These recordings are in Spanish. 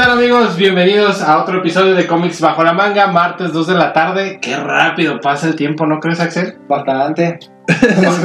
¿Qué tal amigos? Bienvenidos a otro episodio de Cómics Bajo la Manga, martes 2 de la tarde. Qué rápido pasa el tiempo, ¿no crees, Axel? Bastante.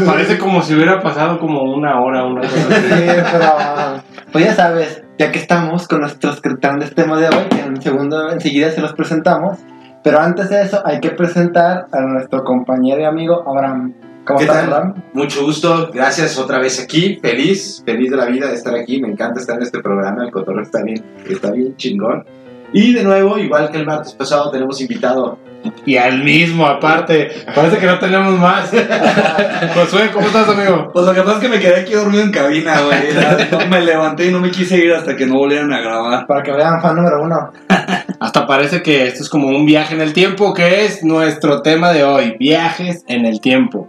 Parece como si hubiera pasado como una hora, una cosa Sí, pero pues ya sabes, ya que estamos con nuestros grandes temas de hoy, que en segundo enseguida se los presentamos. Pero antes de eso, hay que presentar a nuestro compañero y amigo Abraham. ¿Cómo ¿Qué estás, tal? Mucho gusto, gracias otra vez aquí, feliz, feliz de la vida de estar aquí, me encanta estar en este programa, el cotorreo está bien, está bien chingón. Y de nuevo, igual que el martes pasado, tenemos invitado. Y al mismo, aparte. Parece que no tenemos más. Josué, ¿cómo estás, amigo? Pues lo que pasa es que me quedé aquí dormido en cabina, güey. No, me levanté y no me quise ir hasta que no volvieran a grabar. Para que vean, fan número uno. Hasta parece que esto es como un viaje en el tiempo, que es nuestro tema de hoy, viajes en el tiempo.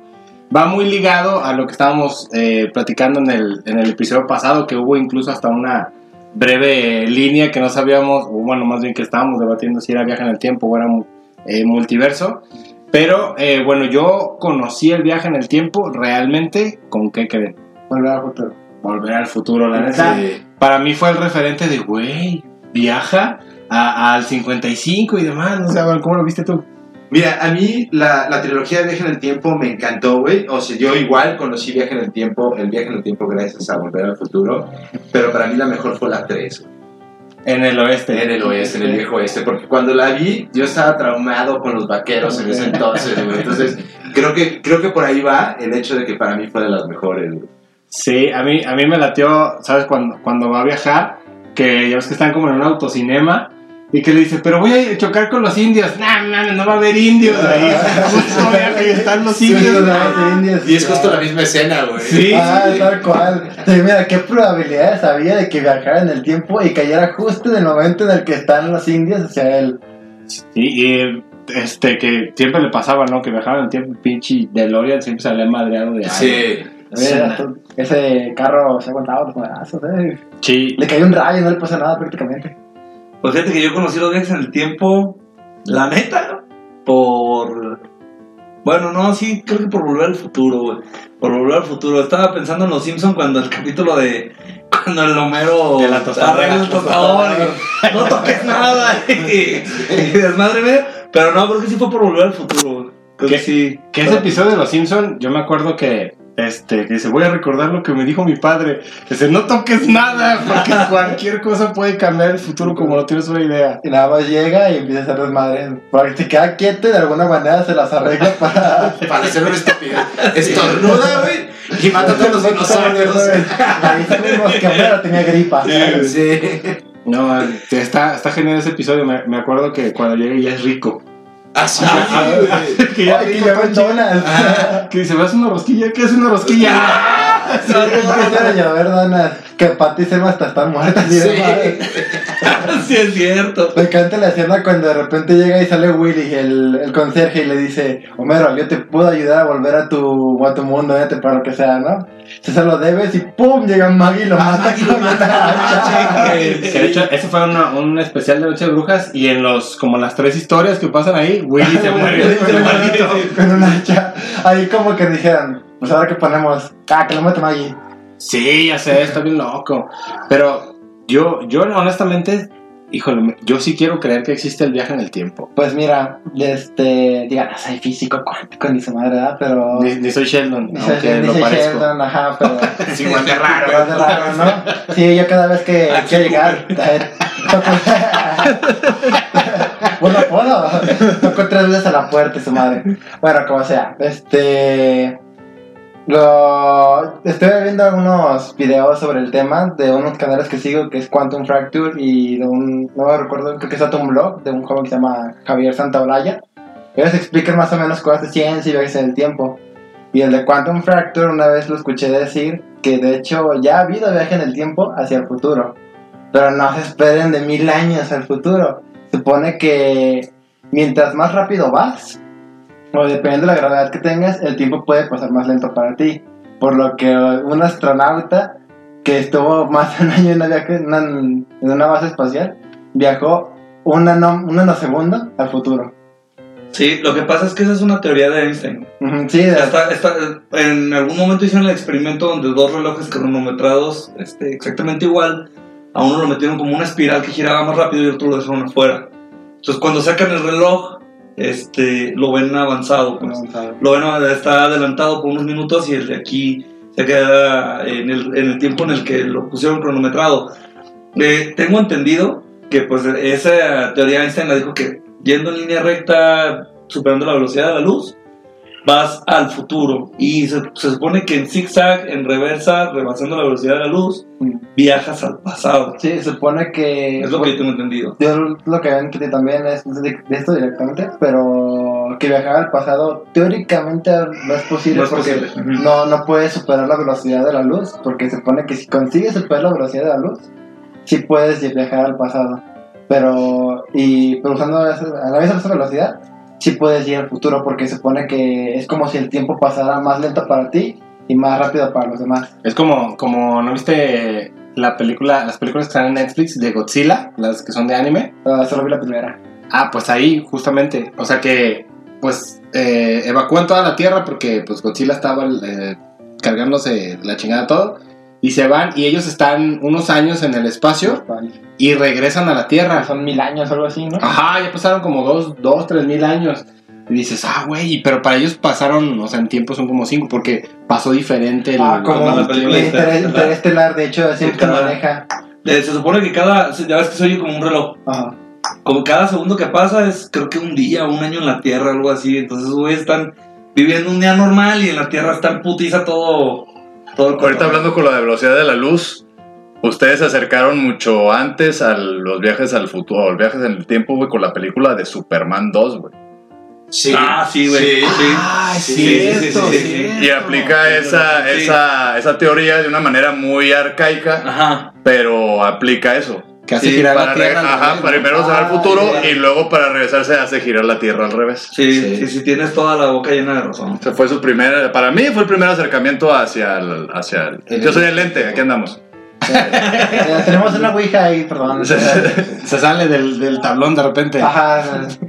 Va muy ligado a lo que estábamos eh, platicando en el, en el episodio pasado, que hubo incluso hasta una breve línea que no sabíamos, o bueno, más bien que estábamos debatiendo si era viaje en el tiempo o era eh, multiverso. Pero eh, bueno, yo conocí el viaje en el tiempo realmente, ¿con qué creen? Volver al futuro. Volver al futuro, la neta. Sí. Para mí fue el referente de, güey, viaja al 55 y demás. O sea, bueno, ¿cómo lo viste tú? Mira, a mí la, la trilogía de Viaje en el Tiempo me encantó, güey. O sea, yo igual conocí Viaje en el Tiempo, el Viaje en el Tiempo gracias a Volver al Futuro, pero para mí la mejor fue la 3, En el oeste. en el oeste, en el viejo oeste, porque cuando la vi yo estaba traumado con los vaqueros en ese entonces, güey. Entonces, creo que, creo que por ahí va el hecho de que para mí fue de las mejores, güey. Sí, a mí, a mí me latió, ¿sabes? Cuando, cuando va a viajar, que ya ves que están como en un autocinema. Y que le dice, pero voy a chocar con los indios. No, no, no va a haber indios ahí. Y están los indios. Y es justo la misma escena, güey. Sí, Ah, sí, tal cual. Sí, mira, qué probabilidades había de que viajara en el tiempo y cayera justo en el momento en el que están los indios hacia él. Sí, y este, que siempre le pasaba, ¿no? Que viajaba en el tiempo, pinche DeLorean siempre salía madreado de. Sí. Mira, ese carro se ha aguantado los madrazos, eh. Sí, Le cayó un rayo y no le pasó nada prácticamente. Pues fíjate que yo conocí los viajes en el tiempo, la neta, por. Bueno, no, sí, creo que por volver al futuro, güey. Por volver al futuro. Estaba pensando en los Simpsons cuando el capítulo de. Cuando el Homero. De la tostadora. arregla el tostador y, No toques nada. Y, y desmadreme. Pero no, creo que sí fue por volver al futuro, güey. Que sí. Que ese episodio de Los Simpson, yo me acuerdo que este que dice, voy a recordar lo que me dijo mi padre. Dice, no toques nada, porque cualquier cosa puede cambiar el futuro como no tienes una idea. Y nada más llega y empieza a hacer desmadre. Para que se queda quieto y de alguna manera se las arregla para. Para hacer una estupidez. Estornuda, güey. Y mata a todos los dinosaurios. Ahí sabemos que Homero tenía gripa. Sí. No, está, está genial ese episodio. Me, me acuerdo que cuando llega ya es rico. Así, que ya que McDonald's. Que dice, ¿vas una rosquilla? ¿Qué es una rosquilla? Sí, empiezan a llover donas. Que Patty y Selma hasta están muertas. y Sí. sí, es cierto. Me encanta la escena cuando de repente llega y sale Willy, el, el conserje, y le dice, Homero, yo te puedo ayudar a volver a tu, a tu mundo, vete para lo que sea, ¿no? Si se lo debes y ¡pum! llega Maggie y lo mata con una hacha. Que de hecho, ese fue una- un especial de Noche de Brujas y en los, como las tres historias que pasan ahí, Willy se muere. Con una hacha. Ahí como que dijeron, pues ahora que ponemos, ah, que lo mate Maggie. Sí, ya sé, está bien loco. Pero yo, yo honestamente, híjole, yo sí quiero creer que existe el viaje en el tiempo. Pues mira, este, digan, no soy físico cuántico ni su madre, ¿verdad? Pero... Ni, ni soy Sheldon, Dice- aunque lo dice parezco. Sheldon, ajá, pero... Es igual de raro. Es de raro, ¿no? Sí, yo cada vez que quiero llegar, eh, bueno, puedo. Toco tres veces a la puerta su madre. Bueno, como sea. Este... Lo... Estoy viendo algunos videos sobre el tema de unos canales que sigo que es Quantum Fracture y de un... No me recuerdo, creo que es un blog de un joven que se llama Javier Santaolalla. Ellos explican más o menos cosas de ciencia y viajes en el tiempo. Y el de Quantum Fracture una vez lo escuché decir que de hecho ya ha habido viaje en el tiempo hacia el futuro. Pero no se esperen de mil años al futuro. Supone que mientras más rápido vas, o dependiendo de la gravedad que tengas, el tiempo puede pasar más lento para ti. Por lo que un astronauta que estuvo más de un año en una, viaje- en una, en una base espacial viajó un, nano, un nanosegundo al futuro. Sí, lo que pasa es que esa es una teoría de Einstein. Sí, de- en algún momento hicieron el experimento donde dos relojes cronometrados este, exactamente igual a uno lo metieron como una espiral que giraba más rápido y otro lo dejaron afuera. Entonces cuando sacan el reloj, este, lo ven avanzado. pues. Lo ven está adelantado por unos minutos y el de aquí se queda en el, en el tiempo en el que lo pusieron cronometrado. Eh, tengo entendido que pues esa teoría Einstein la dijo que yendo en línea recta, superando la velocidad de la luz, vas al futuro. Y se, se supone que en zigzag, en reversa, rebasando la velocidad de la luz, viajas al pasado. Sí, se supone que. Es lo que yo tengo entendido. Yo lo que entendí también es de, de esto directamente, pero que viajar al pasado teóricamente no es posible No es porque posible. No, no puedes superar la velocidad de la luz, porque se supone que si consigues superar la velocidad de la luz, sí puedes viajar al pasado. Pero, y, pero usando esa- a la vez esa velocidad, sí puedes ir al futuro, porque se supone que es como si el tiempo pasara más lento para ti y más rápido para los demás. Es como, como, ¿no viste la película, las películas que están en Netflix de Godzilla, las que son de anime? Ah, solo vi la primera. Ah, pues ahí, justamente. O sea que, pues, eh, evacúan toda la Tierra porque, pues, Godzilla estaba eh, cargándose la chingada todo. Y se van y ellos están unos años en el espacio y regresan a la Tierra. Son mil años algo así, ¿no? Ajá, ya pasaron como dos, dos, tres mil años. Y dices, ah, güey, pero para ellos pasaron, o sea, en tiempo son como cinco, porque pasó diferente el... Ah, como la película Interestelar, Interestelar. De hecho, siempre cada- maneja. Eh, se supone que cada, ya ves que se oye como un reloj. Ajá. Como cada segundo que pasa es creo que un día, un año en la Tierra, algo así. Entonces, güey, están viviendo un día normal y en la Tierra está en putiza todo. Todo el Ahorita hablando con la de velocidad de la luz, ustedes se acercaron mucho antes a los viajes al futuro, los viajes en el tiempo, güey, con la película de Superman 2, güey. Sí. Ah, sí, güey. Sí. Ah, es Sí, cierto, cierto. Y aplica esa, Sí. esa, esa teoría de una manera muy arcaica, Ajá. pero aplica eso. Que hace Sí, girar Para la Tierra. al ajá, revés, para ¿no? primero se va al Ah, futuro y luego para regresar se hace girar la Tierra al revés. Sí, Sí. sí, sí, tienes toda la boca llena de razón. Se fue su primer, para mí fue el primer acercamiento hacia el, hacia el, El- yo soy el lente, aquí andamos. Tenemos una ouija ahí, perdón. Se sale del, del tablón de repente. Ajá,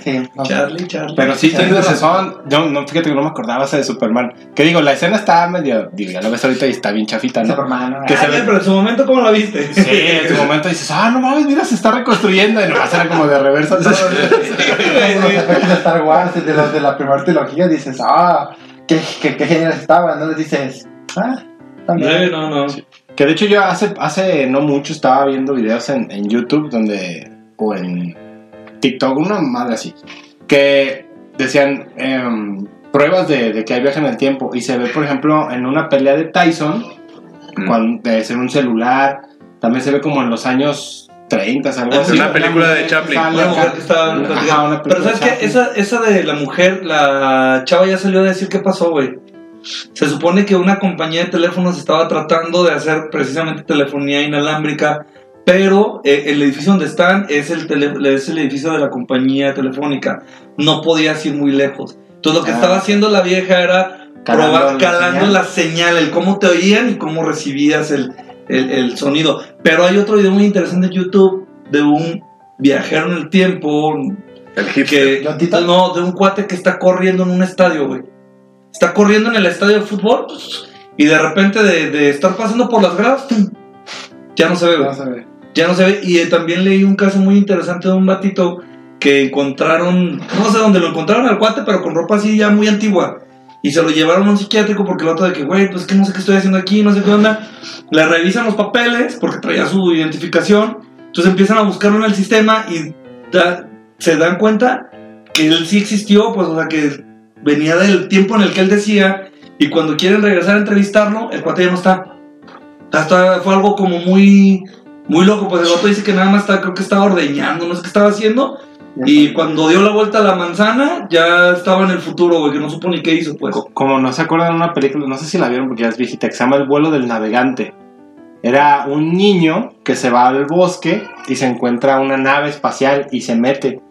sí. no. Charlie, Charlie. Pero sí, tienes razón. No, no, fíjate que no me acordaba esa de Superman. Que digo, la escena está medio. Digo, ya lo ves ahorita y está bien chafita, ¿no? Superman, ¿no? Que Ah, se ve- pero en su momento, ¿cómo la viste? Sí, en su momento dices, ah, no mames, mira, se está reconstruyendo. Y nomás era como de reversa todo. Como los efectos de Star Wars, de los de la primera trilogía, dices, ah, qué, qué, qué genial estaban, ¿no? Les dices, ah, también. Sí, no, no. Que de hecho yo hace, hace no mucho estaba viendo videos en, en YouTube donde, o en TikTok, una madre así, que decían em, pruebas de, de que hay viaje en el tiempo. Y se ve, por ejemplo, en una pelea de Tyson, Mm. cuando, es en un celular, también se ve como en los años 30, algo así. sí, una película de Chaplin. Pero sabes que esa, esa de la mujer, la chava ya salió a decir qué pasó, güey. Se supone que una compañía de teléfonos estaba tratando de hacer precisamente telefonía inalámbrica, pero eh, el edificio donde están es el, tele- es el edificio de la compañía telefónica. No podías ir muy lejos. Entonces lo que Ah. estaba haciendo la vieja era Calando probar, la calando señal. la señal, el cómo te oían y cómo recibías el, el- el sonido. Pero hay otro video muy interesante en YouTube de un viajero en el tiempo, El que no, de un cuate que está corriendo en un estadio, güey. Está corriendo en el estadio de fútbol y de repente de, de estar pasando por las gradas, ¡pum! ya no se ve. No se ve. Ya no se ve. Y eh, también leí un caso muy interesante de un batito que encontraron, no sé dónde lo encontraron al cuate, pero con ropa así ya muy antigua. Y se lo llevaron a un psiquiátrico porque el otro de que, güey, pues que no sé qué estoy haciendo aquí, no sé qué onda. Le revisan los papeles porque traía su identificación. Entonces empiezan a buscarlo en el sistema y da- se dan cuenta que él sí existió, pues, o sea, que venía del tiempo en el que él decía. Y cuando quieren regresar a entrevistarlo, el cuate ya no está. Hasta fue algo como muy, muy loco, pues el otro dice que nada más está, creo que estaba ordeñando, no sé qué estaba haciendo. Y cuando dio la vuelta a la manzana, ya estaba en el futuro, güey, que no supo ni qué hizo, pues. Co- Como no se acuerdan de una película, no sé si la vieron porque ya es viejita, que se llama El vuelo del navegante. Era un niño que se va al bosque y se encuentra una nave espacial y se mete.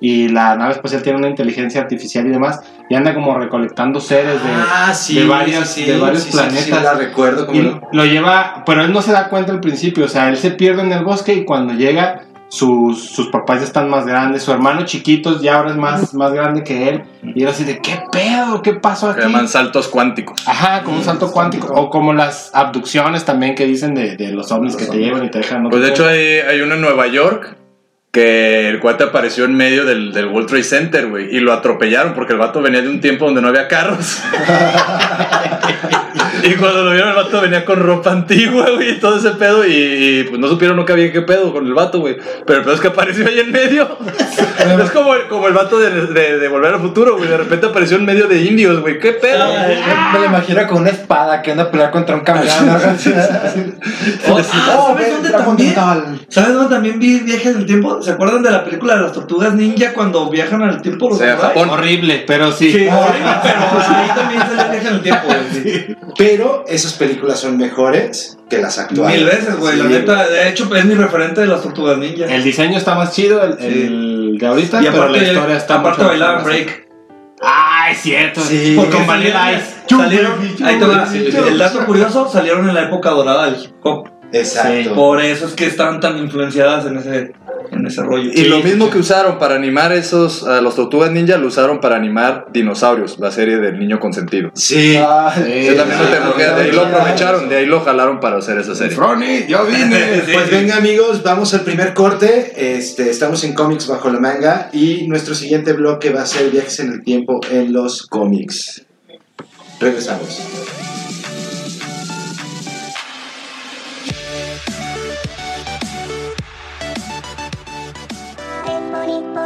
Y la nave espacial tiene una inteligencia artificial y demás. Y anda como recolectando seres de... Ah, sí, de varias- sí, de varios sí, planetas. la recuerdo como Y lo- lo lleva, pero él no se da cuenta al principio, o sea, él se pierde en el bosque y cuando llega sus, sus papás ya están más grandes, su hermano chiquito ya ahora es más, más grande que él. Y era así de, ¿qué pedo? ¿Qué pasó aquí? llaman saltos cuánticos. Ajá, como un salto cuántico. O como las abducciones también que dicen de, de los ovnis que te llevan y te dejan. Pues de otro hecho hay, hay uno en Nueva York que el cuate apareció en medio del, del World Trade Center, güey, y lo atropellaron porque el vato venía de un tiempo donde no había carros. y cuando lo vieron el vato venía con ropa antigua, güey, y todo ese pedo, y, y, pues no supieron nunca bien qué pedo con el vato, güey. Pero el pedo es que apareció ahí en medio. es como, el- como el vato de, de, de Volver al Futuro, güey, de repente apareció en medio de indios, güey, ¿qué pedo? Me lo imagino con una espada que anda a pelear contra un. Así. Oh, ah, ¿sabes dónde también? ¿Sabes dónde también vi viajes en el tiempo? ¿Se acuerdan de la película de las tortugas ninja cuando viajan al tiempo? los? Japón. Horrible, pero sí. Sí, horrible, pero ahí también viaje en el tiempo, güey. sí. Pero esas películas son mejores que las actuales. Mil veces, güey. la neta, de hecho, es mi referente de las tortugas ninja. El diseño está más chido, el, Sí. el de ahorita, y pero aparte, la historia está aparte mejor. break. Ah, es cierto. Sí. Porque con salieron- Vanilla Ice. salieron, ahí te va. El dato curioso, salieron en la época dorada del hip hop. Exacto. Por eso es que están tan influenciadas en ese, en ese rollo. Y lo mismo que usaron para animar esos, a los Tortugas Ninja, lo usaron para animar Dinosaurios, la serie del niño consentido. Sí. Ah, Sí. Yo también tengo que- de ahí lo aprovecharon, de ahí lo jalaron para hacer esa serie. Ronnie, yo vine. Sí, Pues sí. venga amigos, vamos al primer corte. Este, estamos en cómics bajo la manga y nuestro siguiente bloque va a ser viajes en el tiempo en los cómics. Regresamos.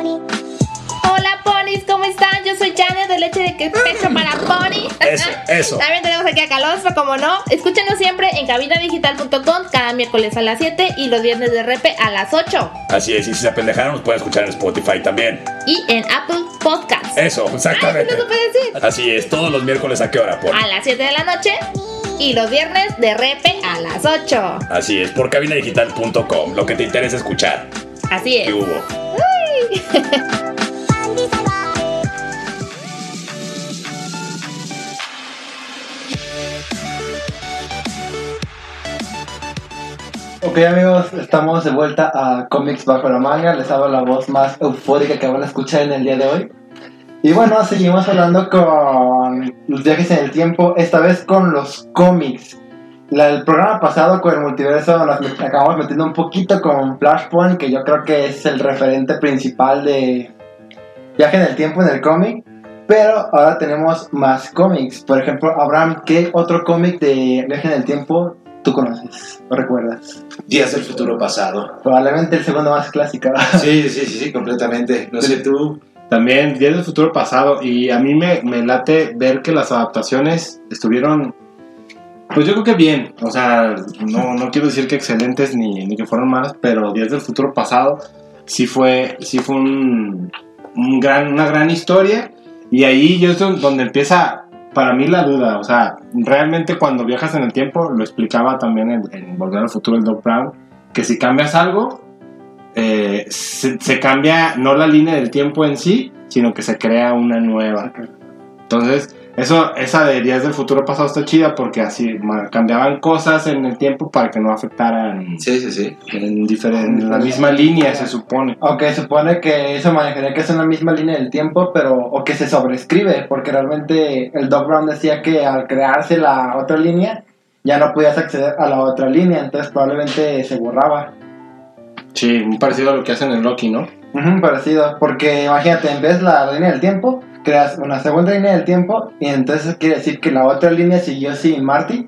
Hola ponis, ¿cómo están? Yo soy Janet de Leche de Pecho para Pony. Eso, eso. También tenemos aquí a Calostro, como no. Escúchenos siempre en cabinadigital.com cada miércoles a las 7 y los viernes de repe a las 8. Así es, y si se apendejaron, nos pueden escuchar en Spotify también. Y en Apple Podcasts. Eso, Ay, exactamente. ¿sí lo supe decir? Así es, todos los miércoles a qué hora, por. A las 7 de la noche y los viernes de repe a las 8. Así es, por cabinadigital.com, lo que te interesa escuchar. Así ¿Qué es. hubo? Ok amigos, estamos de vuelta a Comics Bajo la Manga. Les hago la voz más eufórica que van a escuchar en el día de hoy. Y bueno, seguimos hablando con los viajes en el tiempo, esta vez con los cómics. La- el programa pasado con el multiverso nos met- acabamos metiendo un poquito con Flashpoint, que yo creo que es el referente principal de viaje en el tiempo en el cómic. Pero ahora tenemos más cómics. Por ejemplo, Abraham, ¿qué otro cómic de viaje en el tiempo tú conoces o recuerdas? Días del futuro pasado. Probablemente el segundo más clásico. Sí, sí, sí, sí, completamente. No sé tú. También Días del Futuro Pasado. Y a mí me, me late ver que las adaptaciones estuvieron. Pues yo creo que bien. O sea, no, no quiero decir que excelentes ni, ni que fueron malas, pero Días del Futuro Pasado sí fue, sí fue un, un gran, una gran historia. Y ahí yo es don- donde empieza para mí la duda. O sea, realmente cuando viajas en el tiempo, lo explicaba también en, en Volver al Futuro el Doc Brown, que si cambias algo, eh, se, se cambia no la línea del tiempo en sí, sino que se crea una nueva. Entonces, eso, esa de Días del Futuro Pasado está chida porque así cambiaban cosas en el tiempo para que no afectaran Sí, sí, sí. en, diferen- en la misma línea, se supone. Aunque supone que eso manejaría que es en la misma línea del tiempo, pero o que se sobrescribe, porque realmente el Doc Brown decía que al crearse la otra línea ya no podías acceder a la otra línea, entonces probablemente se borraba. Sí, muy parecido a lo que hacen en Loki, ¿no? Ujú, parecido, porque imagínate, en vez de la línea del tiempo, creas una segunda línea del tiempo y entonces quiere decir que la otra línea siguió sin Marty.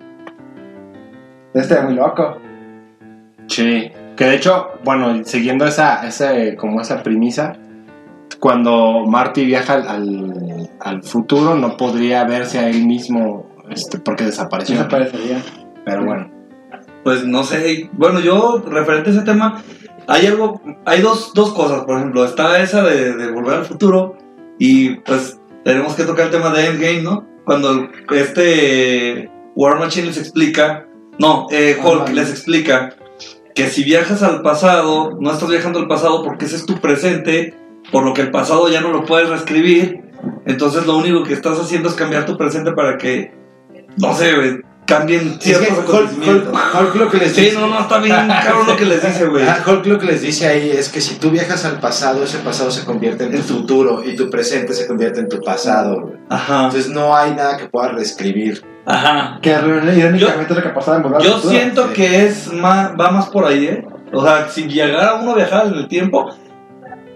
Este es muy loco. Sí. Que de hecho, bueno, siguiendo esa, ese, como esa premisa, cuando Marty viaja al, al, al futuro no podría verse a él mismo este, porque desapareció. Desaparecería. Pero bueno. Pues no sé, bueno, yo referente a ese tema, hay algo, hay dos, dos cosas, por ejemplo, está esa de, de volver al futuro y pues tenemos que tocar el tema de Endgame, ¿no? Cuando este War Machine les explica, no, eh, Hulk Ajá. les explica que si viajas al pasado, no estás viajando al pasado porque ese es tu presente, por lo que el pasado ya no lo puedes reescribir, entonces lo único que estás haciendo es cambiar tu presente para que, no sé, cambien Es que ciertos Hulk. Hulk- Hulk lo que les Sí, dice. no, no, está bien cabrón lo que les dice, güey. Ah, Hulk lo que les dice ahí es que si tú viajas al pasado, ese pasado se convierte en tu futuro y tu presente se convierte en tu pasado. güey. Ajá, Entonces no hay nada que puedas reescribir. ajá. Que irónicamente es lo que pasaba en Yo Futuro. siento sí. que es más, va más por ahí, ¿eh? O sea, si llegara uno a viajar en el tiempo,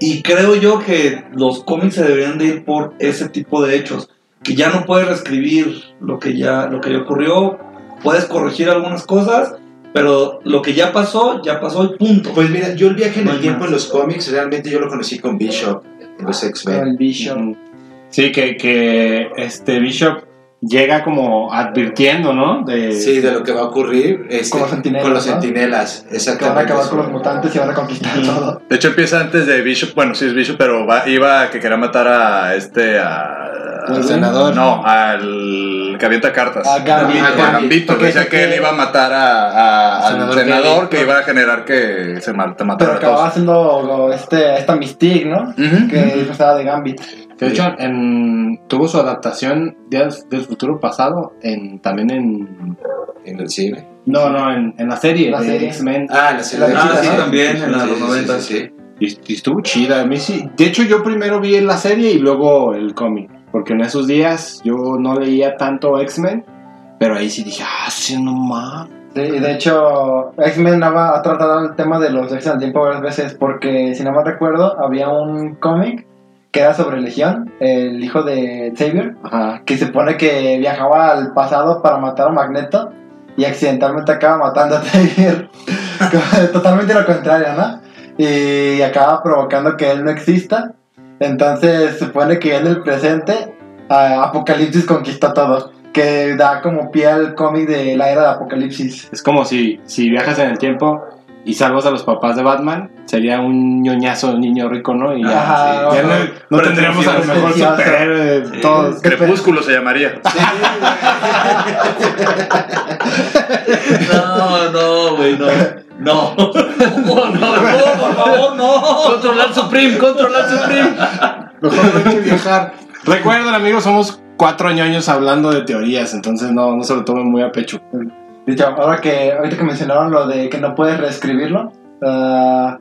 y creo yo que los cómics se deberían de ir por ese tipo de hechos, que ya no puedes reescribir lo que ya, lo que ya ocurrió, puedes corregir algunas cosas, pero lo que ya pasó, ya pasó y punto. Pues mira, yo el viaje en No el tiempo más. en los cómics, realmente yo lo conocí con Bishop en los X-Men. Bishop. Sí, que, que este Bishop llega como advirtiendo, ¿no? De, Sí, de lo que va a ocurrir este, Con los centinelas, con los ¿no? centinelas, Que van a exactamente. acabar con los mutantes y van a conquistar todo. De hecho empieza antes de Bishop, bueno sí es Bishop, pero va- iba a que quería matar a este, a... Al senador. No, al que avienta cartas. A Gambit. Ah, A Gambito, Porque decía que él iba a matar a, a- al Senador que iba a generar que se Pero matara a acababa haciendo este, esta Mystique, ¿no? Ujú. Que disfrazaba de Gambit. Que de hecho en, tuvo su adaptación Días del futuro pasado en también en En el cine. no no en, en la serie La de. X-Men Ah, la serie. Ah, sí, también, en los sí, 90. sí, sí. y, y estuvo chida a mí sí de hecho yo primero vi la serie y luego el cómic porque en esos días yo no leía tanto X-Men pero ahí sí dije ah sí no más Sí, y de hecho, X-Men ha ha tratado el tema de los viajes al tiempo varias veces porque, si no mal recuerdo, había un cómic era sobre Legión, el hijo de Xavier, que se supone que viajaba al pasado para matar a Magneto y accidentalmente acaba matando a Xavier. Totalmente lo contrario, ¿no? Y acaba provocando que él no exista. Entonces se supone que en el presente Apocalipsis conquista todo. Que da como pie al cómic de la era de Apocalipsis. Es como si, si viajas en el tiempo y salvas a los papás de Batman, sería un ñoñazo niño rico, ¿no? Y ya, Ajá, ya no, tendríamos a lo mejor superhéroe de Sí. todos. Crepúsculo se llamaría. No, no, güey, no. No. No, no, no, por favor, no. Controlar Supreme, controlar Supreme. Mejor no hay que viajar. Recuerden, amigos, somos cuatro ñoños hablando de teorías, entonces no, no se lo tomen muy a pecho. De hecho, ahora que, ahorita que mencionaron lo de que no puedes reescribirlo, ah,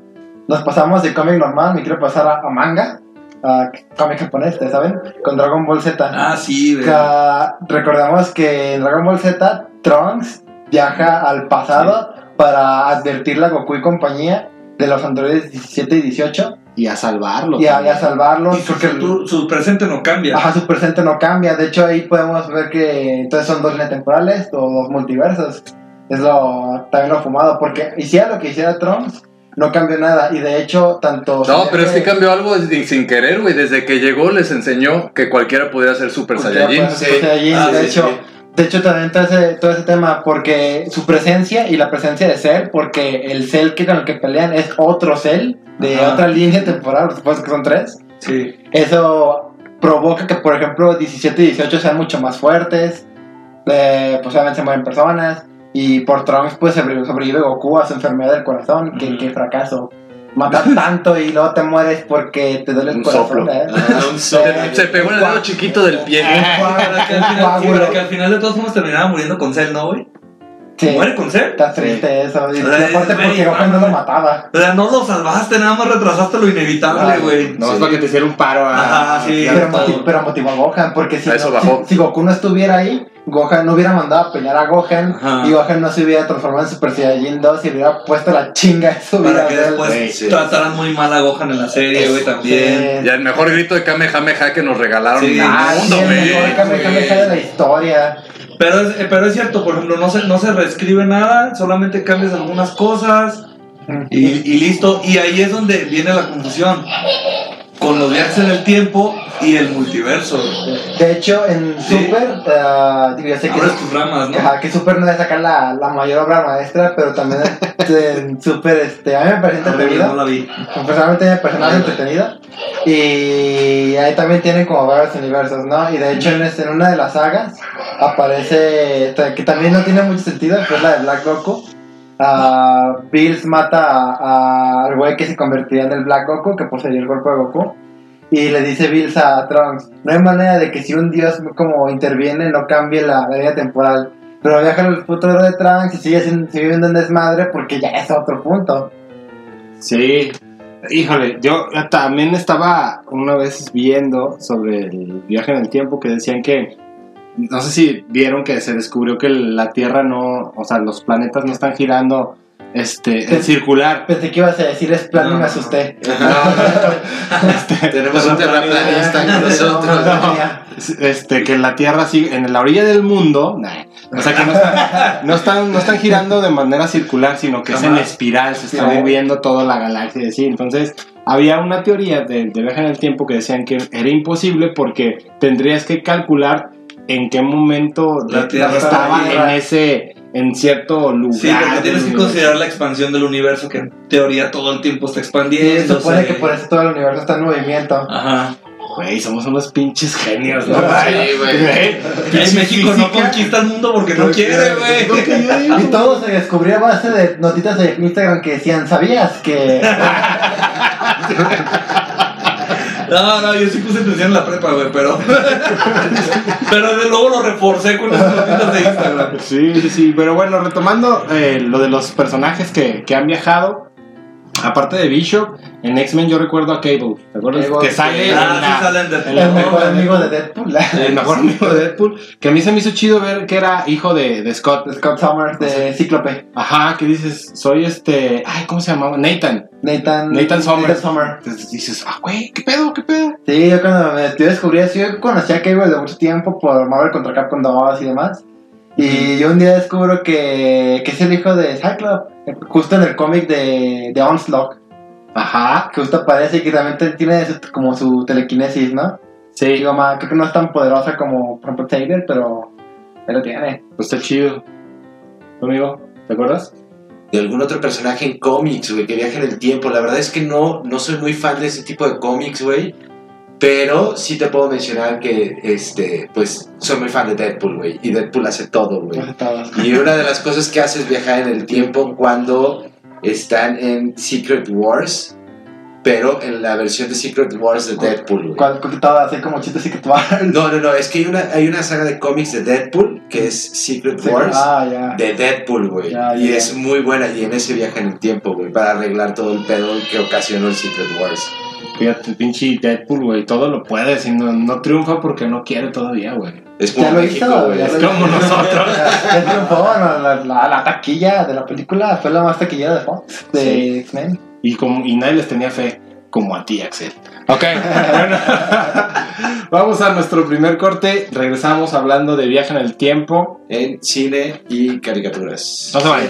nos pasamos de cómic normal, me quiero pasar a, a manga, a cómic japonés, ¿ustedes ¿saben? Con Dragon Ball Z. Ah, sí. Que, ah, recordamos que en Dragon Ball Z, Trunks viaja al pasado para advertirle a Goku y compañía de los androides 17 y 18 Y a salvarlo. y a, y a salvarlos Y su, porque futuro- su presente no cambia. Ajá, su presente no cambia. De hecho, ahí podemos ver que entonces son dos líneas temporales o dos multiversos. Es lo también lo fumado. Porque hiciera lo que hiciera Trunks, no cambió nada. Y de hecho, tanto. No, pero es que cambió algo sin sin querer, güey. Desde que llegó les enseñó que cualquiera podría ser Super Saiyajin. Saiyajin, Ah, de sí, hecho. sí. De hecho, también todo ese, todo ese tema, porque su presencia y la presencia de Cell, porque el Cell que con el que pelean es otro Cell de Ajá. otra línea temporal, por supuesto que son tres. Sí. Eso provoca que, por ejemplo, 17 y 18 sean mucho más fuertes. Eh, pues obviamente se mueren personas. Y por Trunks, pues sobre- sobrevive Goku a su enfermedad del corazón. Que, que fracaso. Matar tanto y luego te mueres porque te duele el Un corazón. soplo. ¿eh? Ah, un Se, se pegó en el dedo chiquito del pie. Pero que, al final, sí, Coágulo. pero que al final de todos modos terminaba muriendo con Cell, ¿no, güey? Sí, ¿Muere con Cell? está triste eso. Y, y Ay, aparte porque Goku no lo mataba. O sea, no lo salvaste, nada más retrasaste lo inevitable, güey. No, es para que te hiciera un paro a. Ajá, sí. a- Pero, todo. moti- pero motivó a Gohan. Porque no- si Goku no estuviera ahí, Gohan no hubiera mandado a pelear a Gohan. Ajá. Y Gohan no se hubiera transformado en Super Saiyajin 2 y le hubiera puesto la chinga de su vida. Para que después güey, sí. trataran muy mal a Gohan en la serie, güey, también. Y el mejor grito de Kamehameha que nos regalaron Sí. en el Ah, mundo, sí, el mejor güey. Kamehameha de la historia. Pero es, pero es cierto, por ejemplo, no se, no se reescribe nada, solamente cambias algunas cosas y, y listo. Y ahí es donde viene la confusión. Con los viajes en el tiempo y el multiverso. De hecho, en Sí. Super, eh, digo, ya sé que, tus ramas, ¿no? ajá, que Super no es sacar la, la mayor obra maestra, pero también en Super, este, a mí me parece entretenida. no la vi. Personalmente me parece más entretenida. Y ahí también tienen como varios universos, ¿no? Y de hecho en, este- en una de las sagas aparece, que también no tiene mucho sentido, que es la de Black Goku. Ah, Bills mata al güey que se convertiría en el Black Goku, que poseía el cuerpo de Goku. Y le dice Bills a Trunks, no hay manera de que si un dios como interviene no cambie la, la temporal. Pero viaja al futuro de Trunks y sigue, sin- sigue viviendo en desmadre porque ya es otro punto. Sí. Híjole, yo también estaba una vez viendo sobre el viaje en el tiempo que decían que, no sé si vieron que se descubrió que la Tierra no, o sea, los planetas no están girando este, en circular. Pensé que ibas a decir es plano y No. me asusté. Tenemos un terraplanista con nosotros. No, no. Este, que la Tierra sigue en la orilla del mundo, nah, o sea que no están, no están, no están girando de manera circular, sino que es en espiral, se está Sí. moviendo toda la galaxia y así. Entonces, había una teoría de, de viaje en el tiempo que decían que era imposible porque tendrías que calcular en qué momento La Tierra estaba en ese, en cierto lugar. Sí, porque tienes que considerar la expansión del universo, que en teoría todo el tiempo está Y expandiendo. se supone que por eso todo el universo está en movimiento. Ajá. Güey, somos unos pinches genios, ¿no? Sí, güey. En México no conquista el mundo porque no quiere, güey. Y todo se descubrió a base de notitas de Instagram que decían, ¿sabías que...? No, no, yo sí puse atención en la prepa, güey, pero. pero de luego lo reforcé con las notitas de Instagram. Sí, sí, sí. Pero bueno, retomando eh, lo de los personajes que, que han viajado. Aparte de Bishop, en X-Men yo recuerdo a Cable. ¿Te acuerdas? Cable, que sale Ah, la- sí El mejor amigo de Deadpool. el mejor amigo de Deadpool. Que a mí se me hizo chido ver que era hijo de, de Scott. Scott Summers de Cíclope. Ajá, que dices, soy este. Ay, ¿cómo se llamaba? Nathan. Nathan, Nathan Sommer. Nathan Sommer. Entonces dices, ah, güey, ¿qué pedo? ¿Qué pedo? Sí, yo cuando me yo descubrí eso, yo conocía a Cable de mucho tiempo por Marvel contra Capcom 2 y demás. Y yo un día descubro que, que es el hijo de Cyclops, justo en el cómic de, de Onslaught, Ajá, que justo aparece y que también tiene su- como su telequinesis, ¿no? sí, Digo, ma, creo que no es tan poderosa como, por ejemplo, Saber, pero él lo tiene. pues está chido. ¿Tu amigo? ¿Te acuerdas? de algún otro personaje en cómics, güey, que viaja en el tiempo. La verdad es que no, no soy muy fan de ese tipo de cómics, güey. Pero sí te puedo mencionar que, este, pues, soy muy fan de Deadpool, güey. Y Deadpool hace todo, güey. Y una de las cosas que hace es viajar en el tiempo cuando están en Secret Wars, pero en la versión de Secret Wars de Deadpool, güey. Estaba así como chistes y que tú No, no, no, es que hay una, hay una saga de cómics de Deadpool que es Secret Wars Ah, ya. de Deadpool, güey. Y es muy buena. Y en ese viaje en el tiempo, güey, para arreglar todo el pedo que ocasionó el Secret Wars. Fíjate, pinche Deadpool, güey, todo lo puede. Si no, no triunfa porque no quiere todavía, güey. Es como Ya lo México, hizo, güey. ya Es lo como hizo. nosotros. Ya triunfó, la, la, la- la taquilla de la película fue la más taquillera de Fox, de Sí. X-Men. Y, como, y nadie les tenía fe, como a ti, Axel. Ok, bueno. Vamos a nuestro primer corte. Regresamos hablando de viaje en el tiempo. En cine y caricaturas. No se vayan.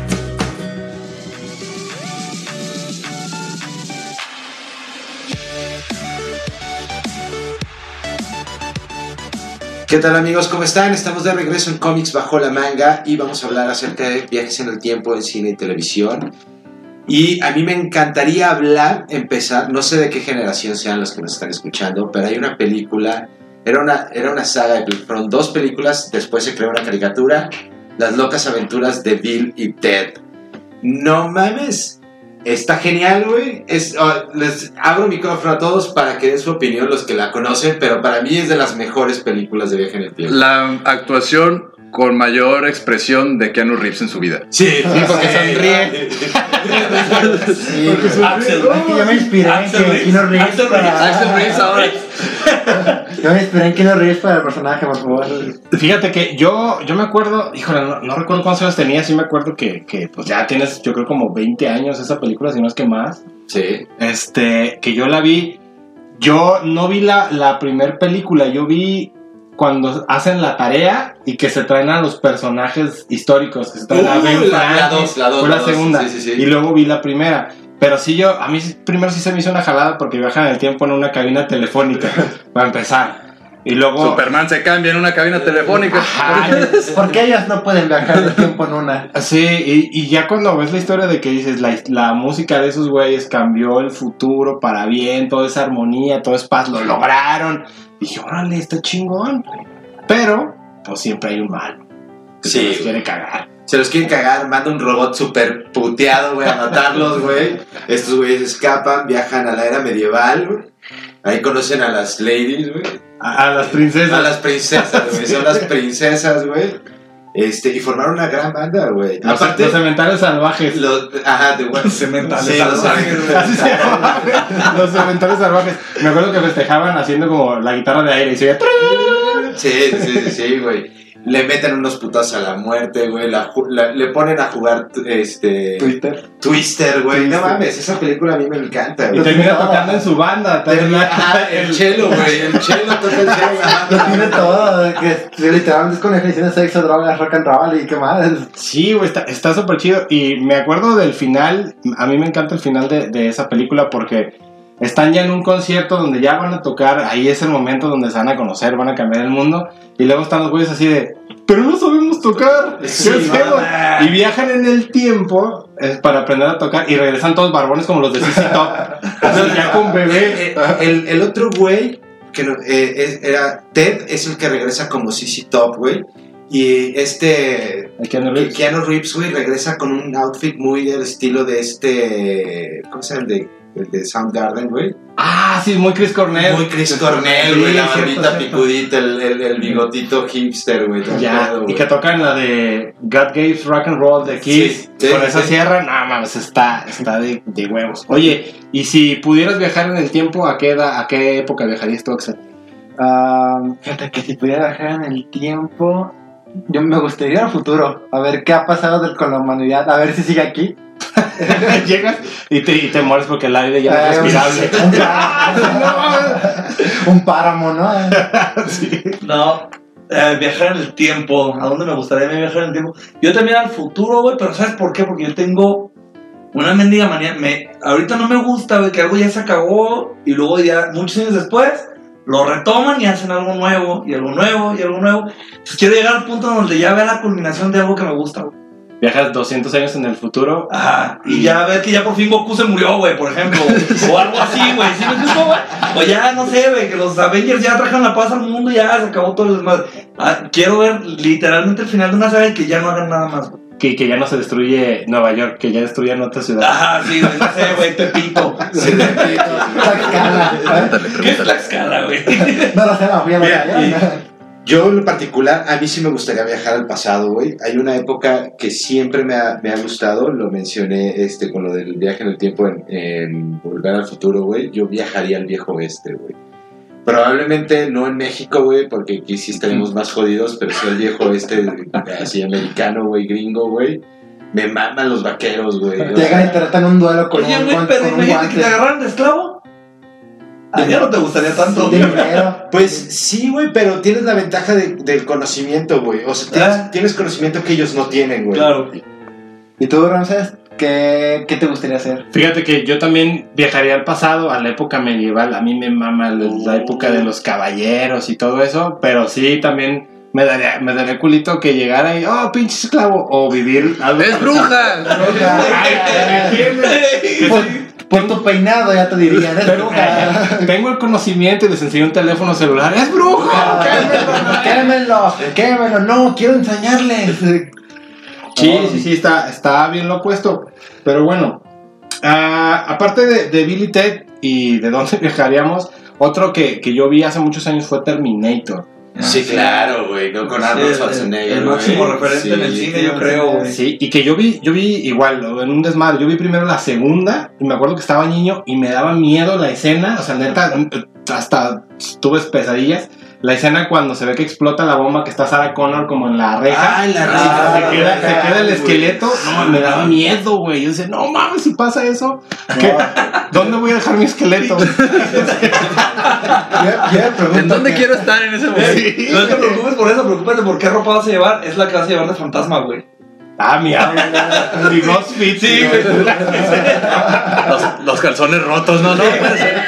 ¿Qué tal amigos? ¿Cómo están? Estamos de regreso en Comics Bajo la Manga y vamos a hablar acerca de viajes en el tiempo en cine y televisión. Y a mí me encantaría hablar, empezar, no sé de qué generación sean los que nos están escuchando, pero hay una película, era una, era una saga, fueron dos películas, después se creó una caricatura, Las locas aventuras de Bill y Ted. No mames, está genial, güey. Es, ah, les abro micrófono a todos para que den su opinión los que la conocen, pero para mí es de las mejores películas de viaje en el tiempo. La actuación con mayor expresión de Keanu Reeves en su vida. Sí, sí, porque sonríe. Sí, Axel. que yo me inspiré en. Keanu Reeves Axel Reeves ahora. Yo me inspiré en Keanu Reeves para el personaje, por favor. Fíjate que yo, yo me acuerdo, híjole, no, no recuerdo cuántos años tenía, sí me acuerdo que, que pues ya tienes, yo creo como 20 años esa película, si no es que más. sí. Este, que yo la vi, yo no vi la, la primer película, yo vi cuando hacen la tarea y que se traen a los personajes históricos, que se traen a Uh, Ben la- la dos, la dos, fue la la dos, segunda, sí, sí, sí. y luego vi la primera. Pero sí yo, a mí primero sí se me hizo una jalada porque viajan el tiempo en una cabina telefónica, para empezar. Y luego. Superman se cambia en una cabina telefónica. Ajá, Porque ellos no pueden viajar el tiempo en una. Sí, y, y ya cuando ves la historia de que dices, la, la música de esos güeyes cambió el futuro para bien, toda esa armonía, todo es paz, lo lograron. Dije, órale, está chingón. Pero, pues siempre hay un malo. Que Sí, se los quiere cagar. Se los quieren cagar, manda un robot super puteado, güey, a matarlos, güey. Estos güeyes escapan, viajan a la era medieval, güey. Ahí conocen a las ladies, güey. A, a las princesas. A las princesas, güey. Son las princesas, güey. Este, y formaron una gran banda, güey. Los, Aparte, los cementerios salvajes. los, ajá, de güey. Cementales Sí, los salvajes. Los cementerios salvajes. Me acuerdo que festejaban haciendo como la guitarra de aire y se oía Sí, sí, sí, sí, güey. Le meten unos putos a la muerte, güey. La ju- la- le ponen a jugar, este. Twitter. Twister, güey. No mames, esa película a mí me encanta, Y güey. termina tocando en su banda. termina- Ajá, el chelo, güey. El chelo toca el chelo, Lo tiene todo, de que que literalmente es con definición de sexo, drogas, rock and roll y qué más. Sí, güey, está está súper chido. Y me acuerdo del final. A mí me encanta el final de, de esa película porque están ya en un concierto donde ya van a tocar. Ahí es el momento donde se van a conocer, van a cambiar el mundo. Y luego están los güeyes así de. Pero no sabemos tocar. ¿Qué Sí, hacemos?". mamá. Y viajan en el tiempo eh, para aprender a tocar. Y regresan todos barbones como los de CC Top. Ya con bebé. Eh, el, el otro güey, que no- eh, era Ted, es el que regresa como CC Top, güey. Y este. El Keanu Reeves. Keanu Reeves, güey, regresa con un outfit muy del estilo de este. ¿Cómo se llama? De, el de Soundgarden, güey. Ah, sí, muy Chris Cornell. Muy Chris Cornell, Sí, güey. La cierto, barbita picudita, el, el, el bigotito hipster, güey. Ya, pedo, y que tocan la de God Games Rock and Roll de Kiss. Sí, sí, con esa sí. sierra, no mames, está, está de, de huevos. Oye, y si pudieras viajar en el tiempo, ¿a qué, edad, a qué época viajarías tú, Axel? Ah, fíjate que si pudiera viajar en el tiempo, yo me gustaría ir al futuro, a ver qué ha pasado del- con la humanidad, a ver si sigue aquí. Llegas y te, y te mueres porque el aire ya no es respirable. un, páramo, un páramo, ¿no? Sí. No, eh, viajar en el tiempo. ¿A dónde me gustaría a mí viajar en el tiempo? Yo también al futuro, güey, pero ¿sabes por qué? Porque yo tengo una mendiga manía. Me, ahorita no me gusta, güey, que algo ya se acabó y luego ya, muchos años después, lo retoman y hacen algo nuevo, y algo nuevo, y algo nuevo. Entonces quiero llegar al punto donde ya vea la culminación de algo que me gusta, güey. Viajas 200 años en el futuro. Ajá, y ya ver que ya por fin Goku se murió, güey, por ejemplo. o algo así, güey. ¿Sí me explico, güey? O ya, no sé, güey, que los Avengers ya trajeron la paz al mundo y ya se acabó todo el desmadre. Ah, quiero ver literalmente el final de una saga y que ya no hagan nada más, güey. Que, que ya no se destruye Nueva York, que ya destruyan otra ciudad. Ajá, sí, güey, no sé, güey, Pepito. Tlaxcala, ¿eh? ¿Qué es Tlaxcala, güey? No lo sé, no fui a Nueva York. Yo en lo particular, a mí sí me gustaría viajar al pasado, güey. Hay una época que siempre me ha, me ha gustado, lo mencioné este, con lo del viaje en el tiempo en, en Volver al Futuro, güey. Yo viajaría al viejo oeste, güey. Probablemente no en México, güey, porque aquí sí estaríamos más jodidos, pero sí al viejo oeste, así americano, güey, gringo, güey. Me maman los vaqueros, güey. Llegan y tratan un duelo con Oye, un, güey, pero con un imagínate que te agarraran de esclavo. A mí ya no te gustaría tanto. Dinero. Pues sí, güey, pero tienes la ventaja de- del conocimiento, güey. O sea, tienes, Ah. tienes conocimiento que ellos no tienen, güey. Claro. ¿Y tú, Ramses? ¿Qué, ¿Qué te gustaría hacer? Fíjate que yo también viajaría al pasado, a la época medieval. A mí me mama la, época de los caballeros y todo eso, pero sí también me daría, me daría culito que llegara y, oh, pinche esclavo, o vivir algo. ¡Es bruja! Por, por tu peinado ya te dirían, es Pero, bruja. eh, tengo el conocimiento y les enseño un teléfono celular. ¡Es bruja! Quémelo, quémelo, no, quiero enseñarles. Sí, sí, sí, está, está bien lo opuesto. Pero bueno, ah, aparte de, de Billy Ted y de dónde viajaríamos, otro que, que yo vi hace muchos años fue Terminator. Sí, claro, güey, no con Sí, Arnold el- Schwarzenegger. el güey. máximo referente en el cine, yo creo. Sí, y que yo vi, yo vi igual, en un desmadre, yo vi primero la segunda, y me acuerdo que estaba niño y me daba miedo la escena, o sea, neta, hasta tuve pesadillas. La escena cuando se ve que explota la bomba que está Sarah Connor como en la reja. Ah, en la se, reja. queda, se queda el esqueleto. No, me daba miedo, güey. Yo decía, no mames, si pasa eso, ¿qué? ¿dónde voy a dejar mi esqueleto? ¿En dónde quiero estar en ese momento? Sí. No te preocupes por eso, preocúpate por qué ropa vas a llevar. Es la que vas a llevar de fantasma, güey. Ah, mira, mi Ghost Fit. Sí, güey. Los, los calzones rotos, no, no. puede ser.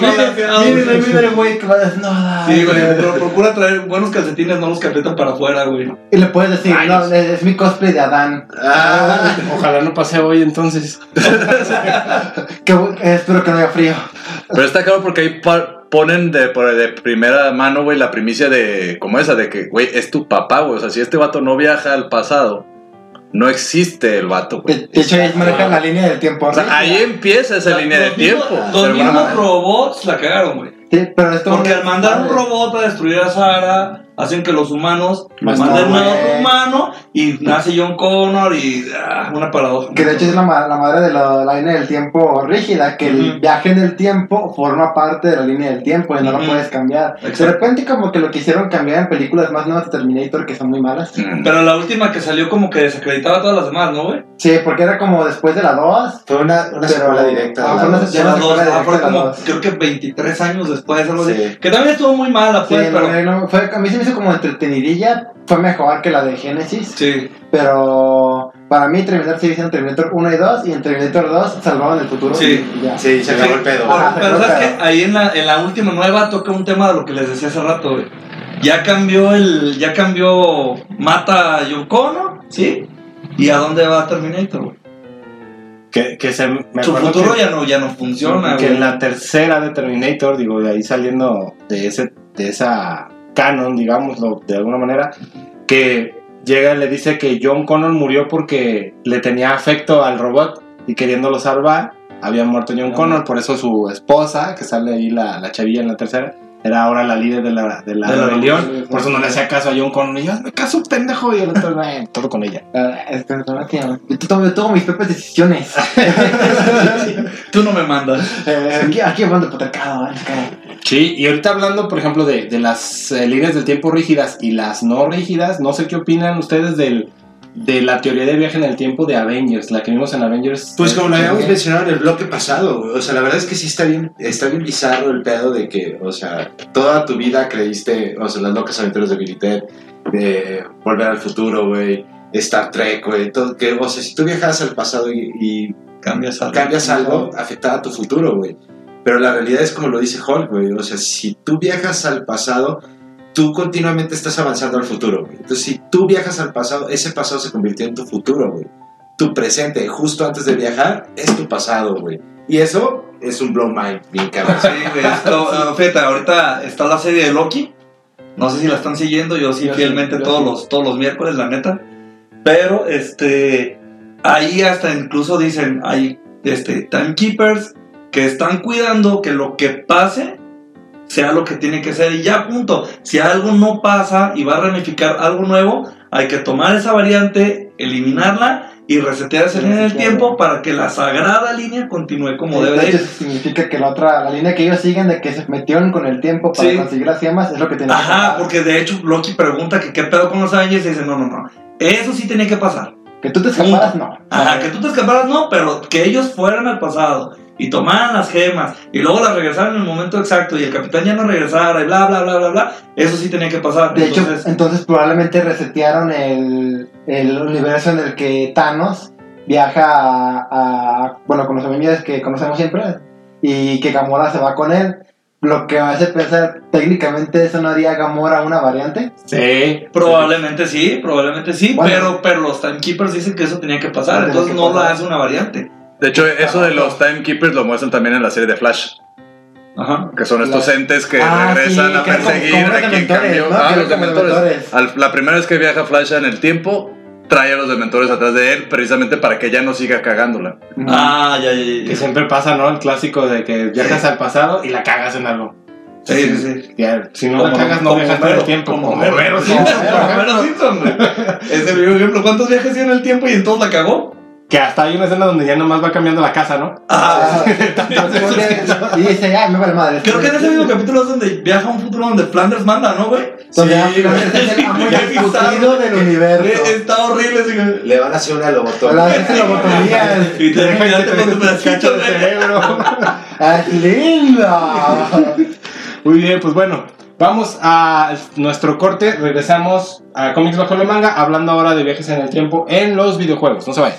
Miren, ahí viene el güey que va desnuda. Sí, güey, pero procura traer buenos calcetines, no los que aprietan para afuera, güey. Y le puedes decir, no, es, es mi cosplay de Adán. Ah, Ojalá no pase hoy entonces. Que, eh, espero que no haya frío. Pero está claro porque ahí pa- ponen de, de primera mano, güey, la primicia de, como esa, de que, güey, es tu papá, güey. O sea, si este vato no viaja al pasado, no existe el vato, güey. De, hecho, ellos manejan la línea del tiempo. O sea, ahí empieza esa línea de Los mismos- tiempo. Los mismos robots la cagaron, güey. Sí, pero esto Porque al mandar un robot a destruir a Sara, hacen que los humanos Pues manden no, a otro humano y nace John Connor y ah, una paradoja. Que de hecho es la, la madre de la, la línea del tiempo rígida, que el Ujú. viaje en el tiempo forma parte de la línea del tiempo y no Ujú. lo puedes cambiar. De Exacto. repente como que lo quisieron cambiar en películas más nuevas de Terminator que son muy malas. Pero la última que salió como que desacreditaba a todas las demás, ¿no, güey? Sí, porque era como después de la 2. fue una, una Pero- secuela directa. Ah, fue una secuela- secuela ah, directa fue de como, creo que 23 años después, algo así. Sí. Que también estuvo muy mala, pues, Sí, pero... no, no, fue, a mí se me hizo como entretenidilla. Fue mejor que la de Genesis. Sí. Pero para mí Terminator sigue siendo Terminator 1 y 2. Y en Terminator 2 salvaban el futuro. Sí. y ya. Sí, se acabó el pedo. Ah, pero pero- sabes que ahí en la, en la última nueva toca un tema de lo que les decía hace rato, güey. Ya cambió el. Ya cambió. Mata a Yoko, ¿no? ¿Sí? ¿Y a dónde va Terminator, güey? Que, que se, me Su futuro que- ya no, ya no funciona, que güey. en la tercera de Terminator, digo, de ahí saliendo de ese de esa canon, digámoslo, de alguna manera, que llega y le dice que John Connor murió porque le tenía afecto al robot y queriéndolo salvar, había muerto John Ah. Connor, por eso su esposa, que sale ahí la, la chavilla en la tercera, era ahora la líder de la, de la De la rebelión, revolución. por eso no le hacía caso a John Connor, y yo, me caso pendejo, y el otro, "Eh, todo con ella. Ah, es que no, tío, yo tomo, mis propias decisiones. Tú no me mandas. Eh, aquí, aquí hablando de patriarcado, ¿eh? Como- Sí, y ahorita hablando, por ejemplo, de, de las eh, líneas del tiempo rígidas y las no rígidas, no sé qué opinan ustedes del, de la teoría de viaje en el tiempo de Avengers, la que vimos en Avengers. Pues como lo habíamos mencionado en el bloque pasado, o sea, la verdad es que sí está bien, está bien bizarro el pedo de que, o sea, toda tu vida creíste, o sea, las locas aventuras de Billy Ted, de Volver al Futuro, güey, Star Trek, güey, todo, que, o sea, si tú viajas al pasado y, y Cambias algo. cambias algo, afectaba a tu futuro, güey. Pero la realidad es como lo dice Hulk, güey, o sea, si tú viajas al pasado, tú continuamente estás avanzando al futuro, güey. Entonces, si tú viajas al pasado, ese pasado se convirtió en tu futuro, güey. Tu presente, justo antes de viajar, es tu pasado, güey. Y eso es un blow mind, bien cabrón. Sí, güey. esto, ah, Fíjate, ahorita está la serie de Loki. No sé si la están siguiendo, yo sí Yo sí, fielmente yo todos sí. los, todos los miércoles, la neta. Pero este ahí hasta incluso dicen, hay este timekeepers que están cuidando que lo que pase sea lo que tiene que ser y ya punto. Si algo no pasa y va a ramificar algo nuevo, hay que tomar esa variante, eliminarla y resetear esa línea del Resetearla. tiempo para que la sagrada línea continúe como Sí, debe de ir. eso significa que la otra, la línea que ellos siguen de que se metieron con el tiempo para Sí. conseguir las gemas es lo que que Ajá, pasar. porque de hecho Loki pregunta que qué pedo con los Avengers y dice, no, no, no. Eso sí tenía que pasar. Que tú te escaparas, no. Ajá, que tú te escaparas, no, pero que ellos fueran al pasado y tomaran las gemas y luego las regresaran en el momento exacto y el capitán ya no regresara y bla, bla, bla, bla, bla. Eso sí tenía que pasar. De hecho, Entonces, probablemente resetearon el, el universo en el que Thanos viaja a, a- bueno, con los Avengers que conocemos siempre y que Gamora se va con él. Lo que me hace pensar, técnicamente eso no haría a Gamora una variante. Sí. probablemente sí, probablemente sí, Bueno. pero, pero los timekeepers dicen que eso tenía que pasar, entonces que no la hace una variante. De hecho, eso de los timekeepers lo muestran también en la serie de Flash. Ajá. Que son estos entes que Ah, regresan sí, a que perseguir a quien cambió. ¿no? Ah, los dementores. la primera vez que viaja Flash en el tiempo, trae a los dementores atrás de él precisamente para que ya no siga cagándola. Ah, ya, ya, ya, Que siempre pasa, ¿no? El clásico de que viajas al pasado y la cagas en algo. Sí, sí, sí. Ya, si no Como- la cagas, no viajas en el tiempo. como Homero. Sí. Como Homero Simpson, güey. Es el mismo ejemplo. ¿Cuántos viajes dio en el tiempo y en todos la cagó? Que hasta hay una escena donde ya nomás va cambiando la casa, ¿no? Ah, y dice, ay, me vale madre. Creo que en ese mismo capítulo es donde viaja a un futuro donde Flanders manda, ¿no, güey? Donde Sí, Flanders es el amo del universo. Está horrible güey. Le van a hacer una lobotomía. La hace lobotomía. Y te deja ya con tu pedacito, güey. ¡Es linda! Muy bien, pues bueno. Vamos a nuestro corte, regresamos a Comics Bajo la Manga, hablando ahora de viajes en el tiempo en los videojuegos. No se vayan.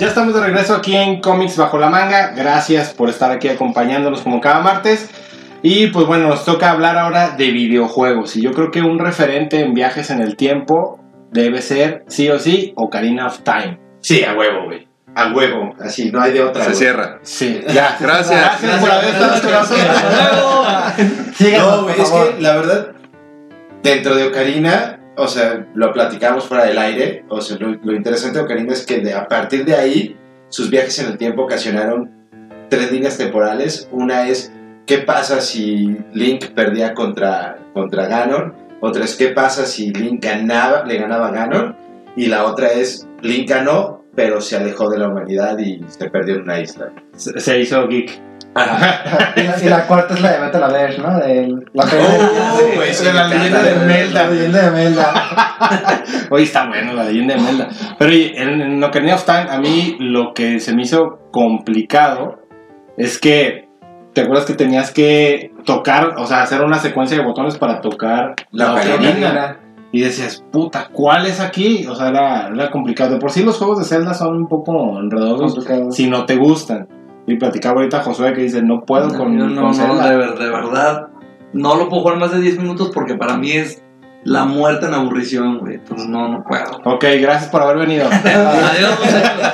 Ya estamos de regreso aquí en Comics Bajo la Manga. Gracias por estar aquí acompañándonos como cada martes. Y pues bueno, nos toca hablar ahora de videojuegos. Y yo creo que un referente en viajes en el tiempo debe ser, sí o sí, Ocarina of Time. Sí, a huevo, güey. A huevo. Así, no hay de otra. Se güey. cierra. Sí, ya. Gracias. Gracias por haber estado con nosotros. No, es que la verdad, dentro de Ocarina, o sea, lo platicamos fuera del aire. O sea, lo, lo interesante de Ocarina es que de- a partir de ahí, sus viajes en el tiempo ocasionaron tres líneas temporales. Una es, ¿qué pasa si Link perdía contra, contra Ganon? Otra es, ¿qué pasa si Link ganaba, le ganaba a Ganon? Y la otra es, Link ganó, pero se alejó de la humanidad y se perdió en una isla. Se, hizo geek. Y la, y la cuarta es la de Metal Average, ¿no? De la Oh, güey, sí, de la me leyenda de Melda. La leyenda de Melda. Hoy está bueno la leyenda de Melda. Pero oye, en, en Ocarina of Time, a mí lo que se me hizo complicado es que. ¿Te acuerdas que tenías que tocar, o sea, hacer una secuencia de botones para tocar La ocarina? Y decías, puta, ¿cuál es aquí? O sea, era, era complicado. De por sí los juegos de Zelda son un poco Complicado. si no te gustan. Y platicaba ahorita Josué que dice, no puedo con, Yo con no, no, Zelda. de, ver- de verdad. No lo puedo jugar más de 10 minutos porque para mí es la muerte en aburrición, güey. Entonces no, no puedo. Ok, gracias por haber venido. Adiós, muchachos.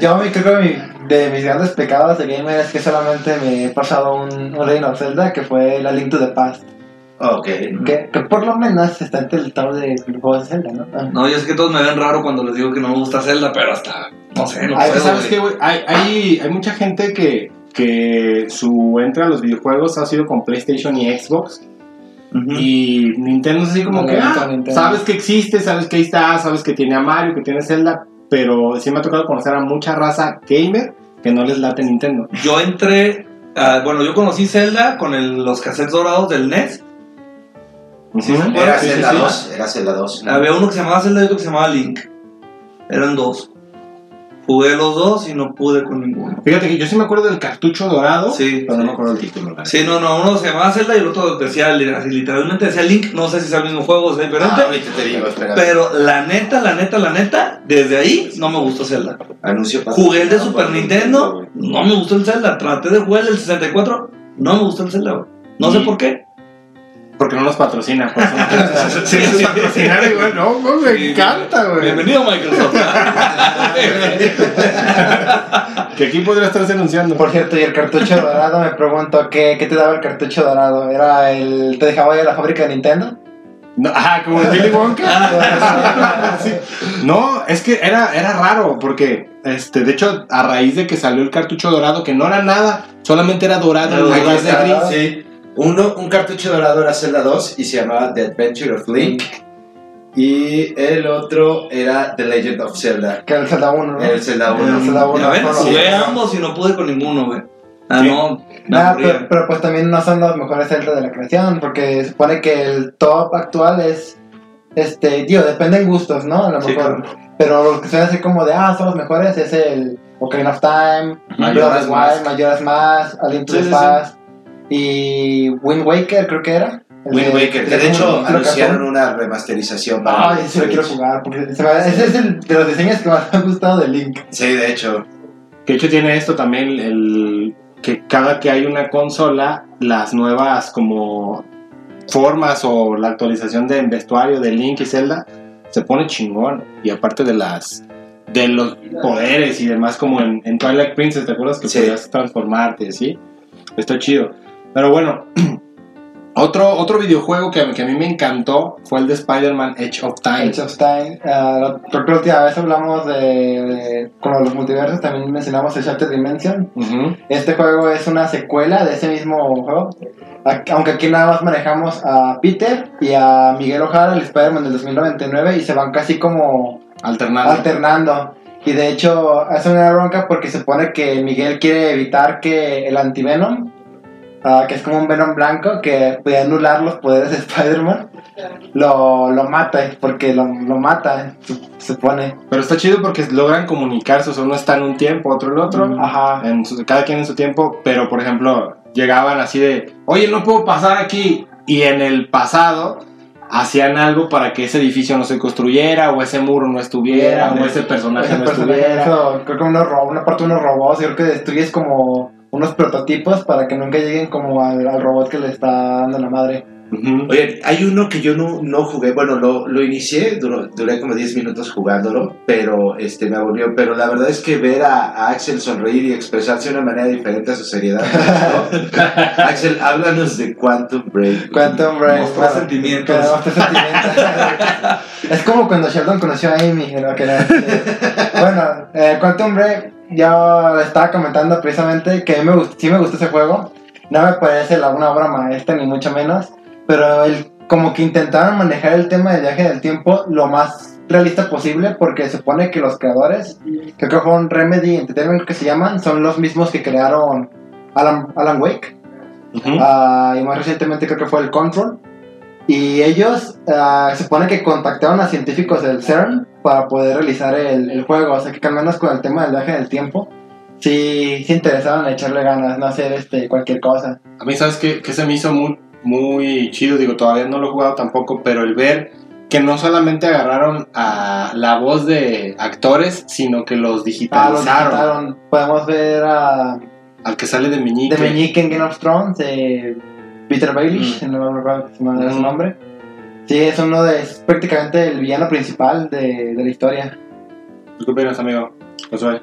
Yo me creo que mi- de mis grandes pecados de gamer es que solamente me he pasado un, un Legend of Zelda que fue la Link to the Past. Ok. Que, que por lo menos está entre el top de juegos de Zelda, ¿no? Ah. No, yo sé que todos me ven raro cuando les digo que no me gusta Zelda, pero hasta, no sé, no Ay, puedo, ¿Sabes qué, güey? Hay, hay, hay mucha gente que, que su entra a los videojuegos ha sido con PlayStation y Xbox. Y Nintendo es así como No, que, ah, sabes que existe, sabes que ahí está, sabes que tiene a Mario, que tiene Zelda. Pero sí me ha tocado conocer a mucha raza gamer que no les late Nintendo. Yo entré, ah, bueno, yo conocí Zelda con el- los cassettes dorados del NES. Era Zelda sí. 2, era Zelda 2. Había uno que se llamaba Zelda y otro que se llamaba Link. Eran dos. Jugué los dos y no pude con ninguno. Fíjate que yo sí me acuerdo del cartucho dorado, Sí, pero no sí. me acuerdo del título. Sí, no, no, uno se llamaba Zelda y el otro decía, así, literalmente decía Link. No sé si es el mismo juego o es diferente. Ah, ahorita te digo, espera. pero la neta, la neta, la neta, desde ahí no me gustó Zelda. Anuncio Jugué el de patrocinado Super Nintendo, no me gustó el Zelda. Traté de jugar el del 64, no me gustó el Zelda. No sé por qué. Porque no nos patrocina. Por eso no patrocinar igual. No, güey, me Sí, encanta, güey. Bienvenido, Microsoft. Que aquí podría estarse anunciando. Por cierto, y el cartucho dorado, me pregunto, ¿qué, ¿qué te daba el cartucho dorado? ¿Era el. ¿Te dejaba ir a la fábrica de Nintendo? No, ajá, como el Willy Wonka. Sí. No, es que era, era raro, porque, este, de hecho, a raíz de que salió el cartucho dorado, que no era nada, solamente era dorado en lugar de gris. Sí. Uno, un cartucho dorado era Zelda 2 y se llamaba The Adventure of Link. Y el otro era The Legend of Zelda. Que era el Zelda 1, ¿no? El Zelda 1. El Zelda 1. Ya ven, no, no, jugué ambos y no pude con ninguno, güey. Ah, Sí. no, aburría. pero, pero pues también no son los mejores Zelda de la creación, porque se supone que el top actual es, este, digo, depende en gustos, ¿no? A lo Sí, mejor. Pero los que suelen así como de, ah, son los mejores, es el Ocarina of Time, Majora's Mask. Majora's Mask, A Link to the Past, y Wind Waker creo que era. Wind de- Waker, que de hecho anunciaron una remasterización para Ay, sí lo quiero jugar, porque ese es el de los diseños que más me ha gustado de Link. Sí, de hecho. Que de hecho tiene esto también, el que cada que hay una consola, las nuevas como formas o la actualización de vestuario de Link y Zelda se pone chingón. Y aparte de las de los poderes y demás, como en, en Twilight Princess, ¿te acuerdas que Sí. podías transformarte, sí? Está chido. Pero bueno, otro, otro videojuego que, que a mí me encantó fue el de Spider-Man Edge of Time. Age of Time. la- creo que la última vez hablamos de, de- con los multiversos, también mencionamos el Shattered Dimension. Ujú. Este juego es una secuela de ese mismo juego. Aunque aquí nada más manejamos a Peter y a Miguel O'Hara, el Spider-Man del 2099, y se van casi como Alternando. alternando. Y de hecho, hace una bronca porque se supone que Miguel quiere evitar que el antivenom, ah, que es como un venom blanco que puede anular los poderes de Spider-Man, lo, lo mata, porque lo, lo mata, supone. Pero está chido porque logran comunicarse, o sea, uno está en un tiempo, otro en otro. Ajá. en su- cada quien en su tiempo, pero por ejemplo, llegaban así de, oye, no puedo pasar aquí. Y en el pasado hacían algo para que ese edificio no se construyera, o ese muro no estuviera, o ese personaje Ese no personaje, estuviera. eso, creo que unos ro- una parte de unos robots, creo que destruyes como unos prototipos para que nunca lleguen como al, al robot que le está dando la madre. Oye, hay uno que yo no, no jugué, bueno, lo, lo inicié, duró- duré como 10 minutos jugándolo, pero este me aburrió. Pero la verdad es que ver a, a Axel sonreír y expresarse de una manera diferente a su seriedad. Axel, háblanos de Quantum Break. Quantum Break. Mostró bueno, sentimientos. que mostró sentimientos. es como cuando Sheldon conoció a Amy. ¿no? Que era- bueno, eh, Quantum Break, yo estaba comentando precisamente que a mí me gust- sí me gustó ese juego. No me parece la, una obra maestra, ni mucho menos. Pero el, como que intentaron manejar el tema del viaje del tiempo lo más realista posible porque se supone que los creadores, creo que fueron Remedy Entertainment que se llaman, son los mismos que crearon Alan, Alan Wake. Ah, y más recientemente creo que fue el Control. Y ellos ah, se supone que contactaron a científicos del CERN para poder realizar el, el juego. O sea que al menos con el tema del viaje del tiempo, sí se interesaron en echarle ganas, no hacer este, cualquier cosa. A mí, ¿sabes qué? Que se me hizo muy, muy chido. Digo, todavía no lo he jugado tampoco, pero el ver que no solamente agarraron a la voz de actores, sino que los Ah, los digitalizaron. Podemos ver a Al que sale de Meñique. de Meñique en Game of Thrones, de Peter Baelish, Mm. no me acuerdo su nombre- Mm. nombre. Sí, es uno de, es prácticamente el villano principal de, de la historia. ¿Tú ¿Qué opinas, amigo? Josué.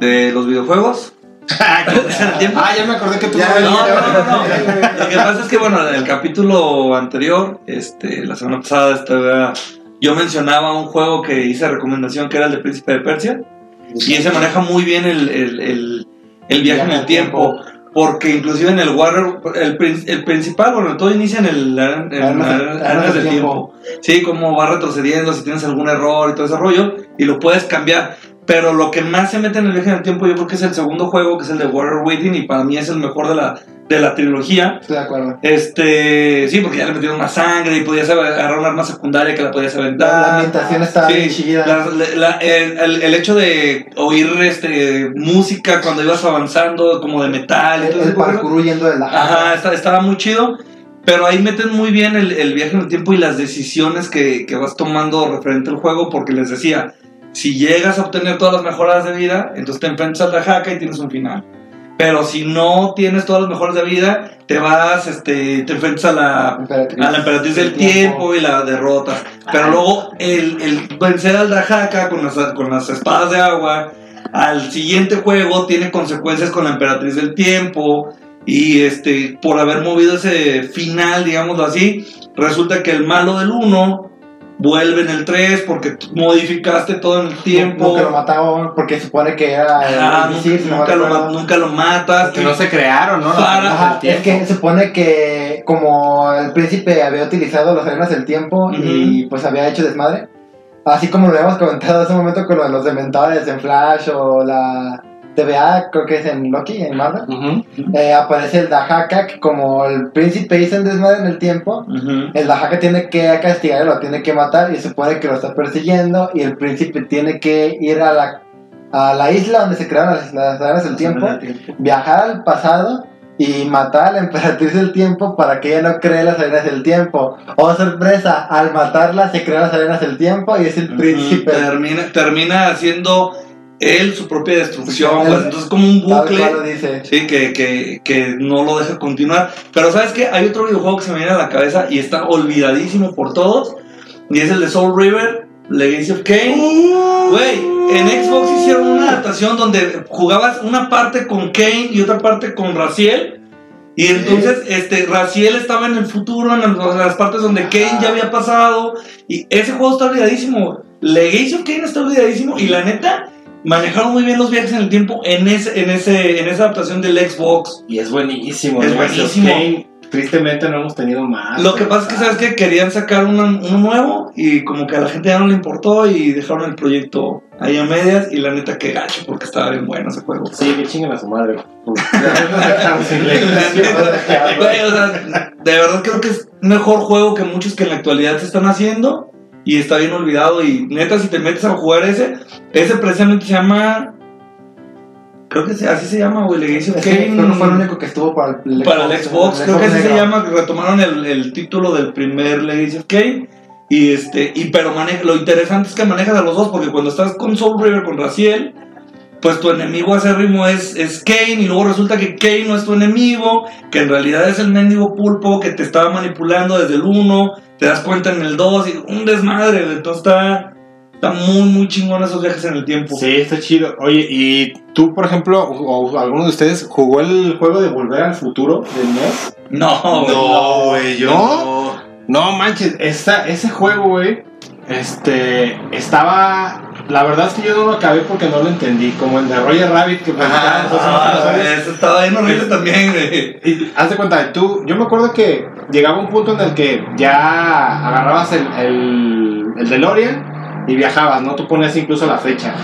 De los videojuegos. tiempo? Ah, ya me acordé que tú Ya, no No, no, no, no. Lo que pasa es que, bueno, en el capítulo anterior, este, la semana pasada, estaba, yo mencionaba un juego que hice recomendación que era el de Príncipe de Persia. Y ese maneja muy bien el, el, el, el viaje en el tiempo. Porque inclusive en el Warrior, el, el principal, bueno, todo inicia en el en, en Armas del- Arenas Armas del del tiempo. Sí, cómo va retrocediendo, si tienes algún error y todo ese rollo, y lo puedes cambiar. Pero lo que más se mete en el viaje en el tiempo, yo creo que es el segundo juego, que es el de Warrior Waiting, y para mí es el mejor de la, de la trilogía. Estoy de acuerdo. Este, sí, porque ya le metieron más sangre y podías agarrar un arma secundaria que la podías aventar. La, la ambientación está bien Sí, chida. la- la- el, el- el hecho de oír este, música cuando ibas avanzando, como de metal y el, todo el parkour huyendo de la Ajá, está- estaba muy chido. Pero ahí meten muy bien el, el viaje en el tiempo y las decisiones que, que vas tomando referente al juego, porque les decía, si llegas a obtener todas las mejoras de vida, entonces te enfrentas a la jaca y tienes un final. Pero si no tienes todas las mejoras de vida, te vas, este, te enfrentas a la, emperatriz, a la emperatriz del tiempo y la derrotas. Pero luego el, el vencer al Drajaka con las, con las espadas de agua, al siguiente juego tiene consecuencias con la emperatriz del tiempo. Y este, por haber movido ese final, digámoslo así, resulta que el malo del 1 vuelve en el 3 porque modificaste todo en el tiempo. Nunca lo mataban porque supone que era Ajá, misil, si no nunca, lo, nunca lo matas. Que no se crearon, ¿no? Para- Ajá, es que se supone que como el príncipe había utilizado las arenas del tiempo y pues había hecho desmadre, así como lo habíamos comentado hace un momento con lo de los dementores en Flash o la TVA, creo que es en Loki, en Marvel, eh, aparece el Dahaka que como el príncipe hizo un desmadre en el tiempo, el Dahaka tiene que castigar, lo tiene que matar y se supone que lo está persiguiendo y el príncipe tiene que ir a la, a la isla donde se crearon las, las arenas del tiempo viajar al pasado y matar a la emperatriz del tiempo para que ella no cree las arenas del tiempo. Oh, sorpresa, al matarla se crean las arenas del tiempo y es el príncipe. Termina, termina haciendo él su propia destrucción. Pues, entonces, como un bucle. dice. Sí, que, que, que no lo deja continuar. Pero ¿sabes qué? Hay otro videojuego que se me viene a la cabeza y está olvidadísimo por todos. Y es el de Soul River. Legacy of Kane. Güey, en Xbox hicieron una adaptación donde jugabas una parte con Kane y otra parte con Raziel. Y entonces, este, Raziel estaba en el futuro, en, las- en las partes donde Kane ya había pasado. Y ese juego está olvidadísimo. Legacy of Kane está olvidadísimo. Y la neta, manejaron muy bien los viajes en el tiempo en, ese, en, ese, en esa adaptación del Xbox. Y es buenísimo. Es buenísimo. Tristemente no hemos tenido más. Lo que pasa es que, ¿sabes qué? Querían sacar uno, uno nuevo y como que a la gente ya no le importó y dejaron el proyecto ahí a medias y la neta que gacho porque estaba bien bueno ese juego. Sí, que chinguen a su madre. De verdad creo que es mejor juego que muchos que en la actualidad se están haciendo y está bien olvidado y neta si te metes a jugar ese, ese precisamente se llama... Creo que así se llama, güey, Legacy of creo que fue el único que estuvo para el, para el Xbox, creo que así se llama, que retomaron el, el título del primer Legacy of Kain. Y este, y pero maneja, lo interesante es que manejas a los dos, porque cuando estás con Soul River, con Raziel, pues tu enemigo acérrimo es, es Kane, y luego resulta que Kane no es tu enemigo, que en realidad es el mendigo pulpo que te estaba manipulando desde el 1, te das cuenta en el 2, y un desmadre, güey. entonces está, está muy, muy chingón esos viajes en el tiempo. Sí, está chido. Oye, ¿y tú, por ejemplo, o, o alguno de ustedes jugó el juego de Volver al Futuro del NES? No, güey, No, güey, yo ¿No? No manches, esa, ese juego, güey, este, estaba... La verdad es que yo no lo acabé porque no lo entendí, como el de Roger Rabbit que unos Ah, eso estaba bien horrible también, güey. Y haz de cuenta, tú, yo me acuerdo que llegaba un punto en el que ya agarrabas el, el, el DeLorean y viajabas, ¿no? Tú ponías incluso la fecha.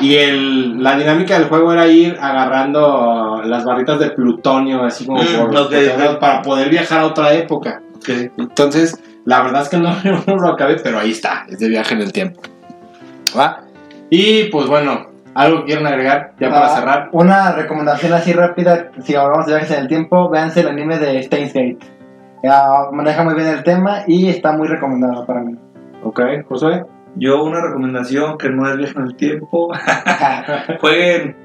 Y el, la dinámica del juego era ir agarrando las barritas de plutonio, así como Mm, por, para poder viajar a otra época. Entonces, la verdad es que no, no lo acabé, pero ahí está, es de viaje en el tiempo. ¿Va? Y pues bueno, algo que quieran agregar ya para Ah, cerrar. Una recomendación así rápida, si hablamos de viajes en el tiempo, véanse el anime de Steins Gate. Maneja muy bien el tema y está muy recomendado para mí. Ok, Josué. Yo una recomendación que no es viaje en el tiempo. Jueguen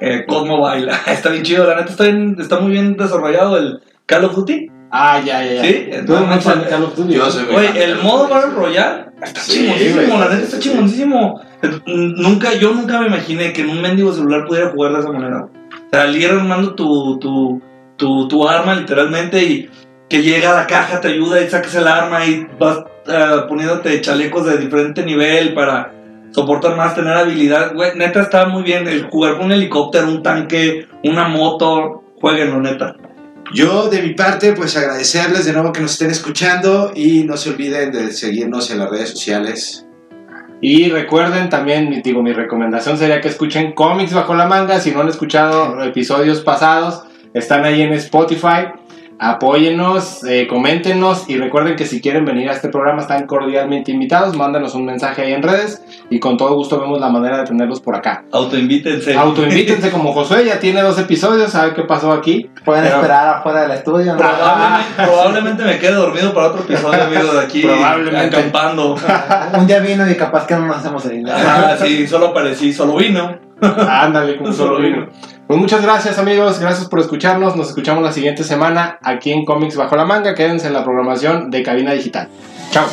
eh, COD Mobile. está bien chido, la neta está, bien- está muy bien desarrollado el Call of Duty. Ah, ya, ya, ya. Sí, Tú no, Call of Duty, de el modo. Battle Royale está Sí, chingoncísimo, la neta está sí. chingoncísimo. Nunca, yo nunca me imaginé que en un mendigo celular pudiera jugar de esa manera. O sea, al ir armando tu, tu, tu, tu arma literalmente y que llega a la caja, te ayuda y saques el arma y vas eh, poniéndote chalecos de diferente nivel para soportar más, tener habilidad. Güey, neta está muy bien. El jugar con un helicóptero, un tanque, una moto, jueguenlo, neta. Yo, de mi parte, pues agradecerles de nuevo que nos estén escuchando y no se olviden de seguirnos en las redes sociales. Y recuerden también, digo, mi recomendación sería que escuchen cómics bajo la manga. Si no han escuchado episodios pasados, están ahí en Spotify. Apóyennos, eh, coméntenos y recuerden que si quieren venir a este programa están cordialmente invitados. Mándanos un mensaje ahí en redes y con todo gusto vemos la manera de tenerlos por acá. Autoinvítense. Autoinvítense como Josué, ya tiene dos episodios, sabe qué pasó aquí. Pueden Pero- esperar afuera del estudio. ¿no? Probablemente, probablemente me quede dormido para otro episodio, amigo, de aquí. Probablemente. Acampando. Un día vino y capaz que no nos hacemos el Ah, sí, solo aparecí, solo vino. Ándale, como solo vino. Pues muchas gracias amigos, gracias por escucharnos. Nos escuchamos la siguiente semana aquí en Comics Bajo la Manga. Quédense en la programación de Cabina Digital. Chao.